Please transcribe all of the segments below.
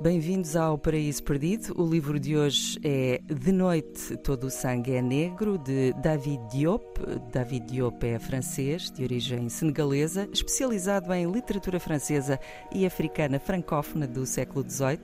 bem-vindos ao Paraíso Perdido. O livro de hoje é De Noite Todo o Sangue é Negro, de David Diop. David Diop é francês, de origem senegalesa, especializado em literatura francesa e africana francófona do século XVIII.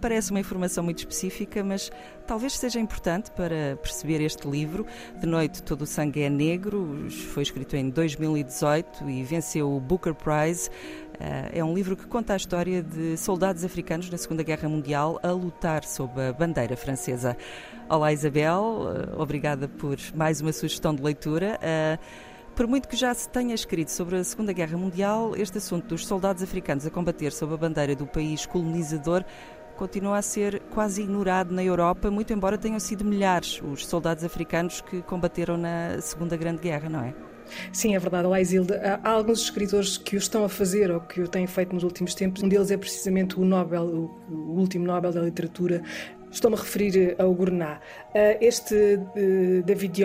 Parece uma informação muito específica, mas talvez seja importante para perceber este livro. De Noite Todo o Sangue é Negro, foi escrito em 2018 e venceu o Booker Prize. Eh, é um livro que conta a história de soldados africanos na Segunda Guerra Mundial a lutar sob a bandeira francesa. Olá, Isabel, eh, obrigada por mais uma sugestão de leitura. Eh, por muito que já se tenha escrito sobre a Segunda Guerra Mundial, este assunto dos soldados africanos a combater sob a bandeira do país colonizador continua a ser quase ignorado na Europa, muito embora tenham sido milhares os soldados africanos que combateram na Segunda Grande Guerra, não é? Sim, é verdade, Olá, Isilda. Há alguns escritores que o estão a fazer ou que o têm feito nos últimos tempos. Um deles é precisamente o Nobel, o último Nobel da Literatura. Estou-me a referir ao Gournat. Ah, este eh, David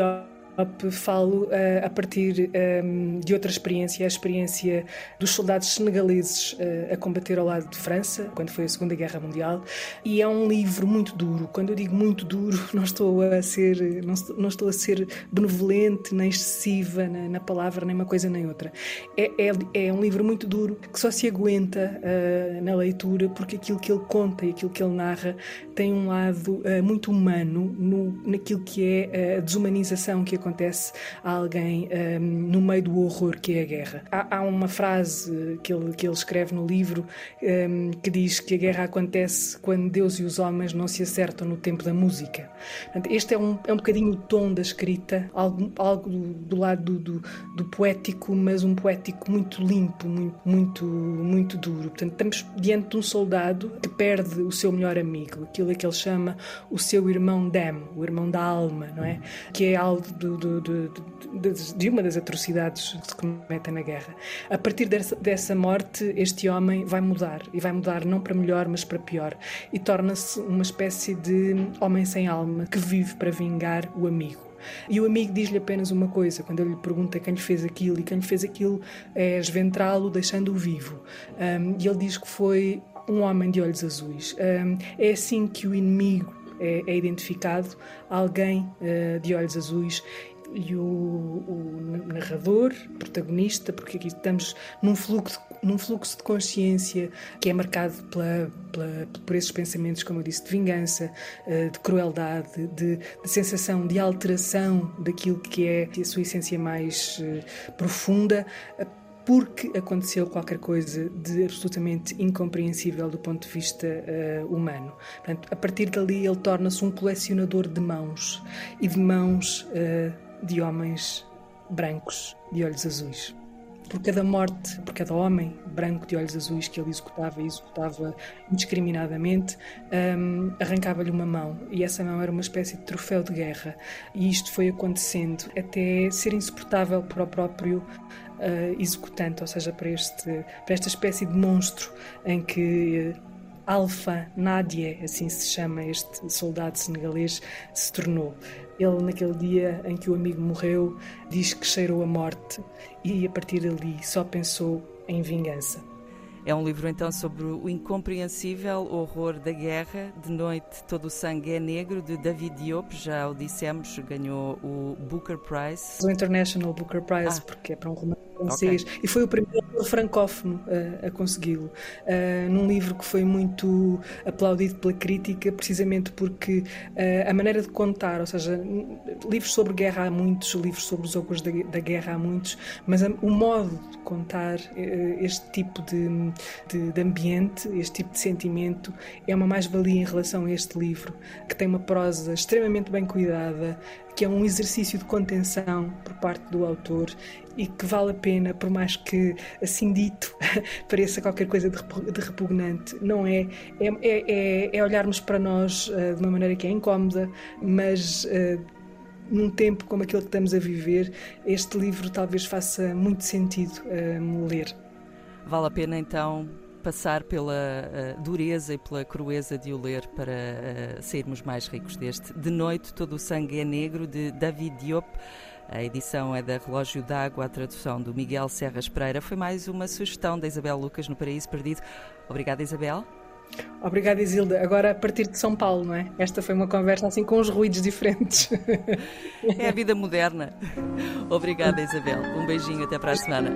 Falo uh, a partir um, ehm, de outra experiência, a experiência dos soldados senegaleses uh, a combater ao lado de França, quando foi a Segunda Guerra Mundial, e é um livro muito duro. Quando eu digo muito duro, não estou a ser, não, não estou a ser benevolente nem excessiva na, na, palavra, nem uma coisa nem outra. É, é, é, um livro muito duro que só se aguenta uh, na leitura porque aquilo que ele conta e aquilo que ele narra tem um lado muito humano no, naquilo que é a desumanização que acontece acontece a alguém um, no meio do horror que é a guerra. Há, há uma frase que ele, que ele escreve no livro um, que diz que a guerra acontece quando Deus e os homens não se acertam no tempo da música. Este é um, é um bocadinho o tom da escrita, algo, algo do, do lado do, do, do, poético, mas um poético muito limpo, muito, muito, muito duro. Portanto, estamos diante de um soldado que perde o seu melhor amigo, aquilo que ele chama o seu irmão Dem, o irmão da alma, não é? Que é algo do, do, do, de, de, uma das atrocidades que se cometem na guerra. A partir dessa, dessa morte, este homem vai mudar, e vai mudar não para melhor, mas para pior, e torna-se uma espécie de homem sem alma que vive para vingar o amigo. E o amigo diz-lhe apenas uma coisa, quando ele lhe pergunta quem lhe fez aquilo, e quem lhe fez aquilo é esventrá-lo, deixando-o vivo. Um, e ele diz que foi um homem de olhos azuis. Um, é assim que o inimigo é, é identificado, alguém uh, de olhos azuis, e o, o, narrador, protagonista, porque aqui estamos num fluxo, num fluxo de consciência que é marcado pela, pela, por esses pensamentos, como eu disse, de vingança, eh, de crueldade, de, de sensação de alteração daquilo que é a sua essência mais eh, profunda porque aconteceu qualquer coisa de absolutamente incompreensível do ponto de vista uh, humano. Portanto, a partir dali ele torna-se um colecionador de mãos e de mãos uh, de homens brancos de olhos azuis. Por cada morte, por cada homem branco de olhos azuis que ele executava e executava indiscriminadamente, um, arrancava-lhe uma mão e essa mão era uma espécie de troféu de guerra. E isto foi acontecendo até ser insuportável para o próprio uh, executante, ou seja, para, este, para esta espécie de monstro em que uh, Alfa Nadia, assim se chama este soldado senegalês, se tornou. Ele, naquele dia em que o amigo morreu, diz que cheirou a morte e, a partir dali, só pensou em vingança. É um livro então sobre o incompreensível horror da guerra. De noite, todo o sangue é negro, de David Diop, já o dissemos, ganhou o Booker Prize. O International Booker Prize, ah. porque é para um romance francês. Okay. E foi o primeiro francófono a, a consegui-lo. Uh, num livro que foi muito aplaudido pela crítica, precisamente porque uh, a maneira de contar, ou seja, livros sobre guerra há muitos, livros sobre os horrores da, da, guerra há muitos, mas a, o modo de contar uh, este tipo de, de, de, ambiente, este tipo de sentimento, é uma mais-valia em relação a este livro, que tem uma prosa extremamente bem cuidada, que é um exercício de contenção por parte do autor e que vale a pena, por mais que assim dito pareça qualquer coisa de repugnante, não é. É, é, é, é olharmos para nós uh, de uma maneira que é incómoda, mas. Uh, num tempo como aquele que estamos a viver, este livro talvez faça muito sentido uh, ler. Vale a pena então passar pela uh, dureza e pela crueza de o ler para uh, sairmos mais ricos deste. De noite, todo o sangue é negro, de David Diop. A edição é da Relógio d'Água, a tradução do Miguel Serras Pereira. Foi mais uma sugestão da Isabel Lucas no Paraíso Perdido. Obrigada, Isabel. Obrigada, Isilda. Agora a partir de São Paulo, não é? Esta foi uma conversa assim com os ruídos diferentes. É a vida moderna. Obrigada, Isabel. Um beijinho, até para a semana.